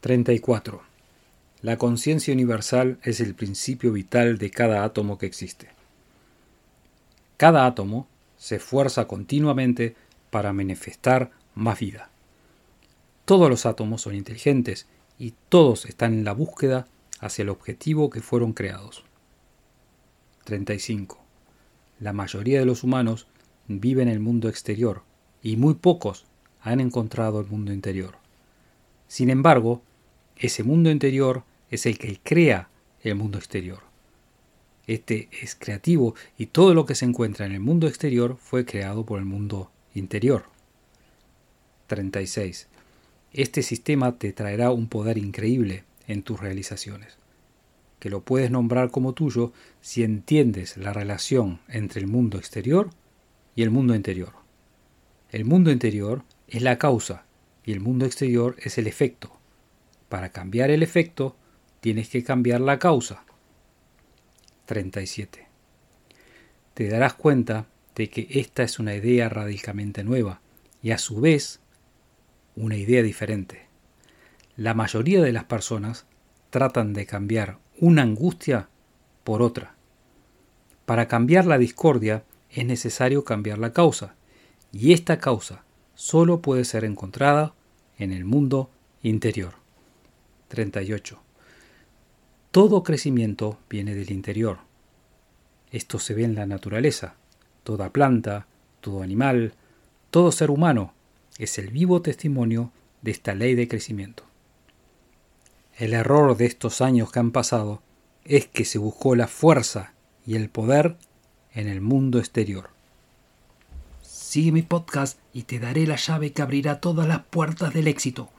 34. La conciencia universal es el principio vital de cada átomo que existe. Cada átomo se esfuerza continuamente para manifestar más vida. Todos los átomos son inteligentes y todos están en la búsqueda hacia el objetivo que fueron creados. 35. La mayoría de los humanos viven en el mundo exterior y muy pocos han encontrado el mundo interior. Sin embargo, ese mundo interior es el que crea el mundo exterior. Este es creativo y todo lo que se encuentra en el mundo exterior fue creado por el mundo interior. 36. Este sistema te traerá un poder increíble en tus realizaciones, que lo puedes nombrar como tuyo si entiendes la relación entre el mundo exterior y el mundo interior. El mundo interior es la causa y el mundo exterior es el efecto. Para cambiar el efecto, tienes que cambiar la causa. 37. Te darás cuenta de que esta es una idea radicalmente nueva y a su vez una idea diferente. La mayoría de las personas tratan de cambiar una angustia por otra. Para cambiar la discordia es necesario cambiar la causa, y esta causa solo puede ser encontrada en el mundo interior. 38. Todo crecimiento viene del interior. Esto se ve en la naturaleza. Toda planta, todo animal, todo ser humano es el vivo testimonio de esta ley de crecimiento. El error de estos años que han pasado es que se buscó la fuerza y el poder en el mundo exterior. Sigue mi podcast y te daré la llave que abrirá todas las puertas del éxito.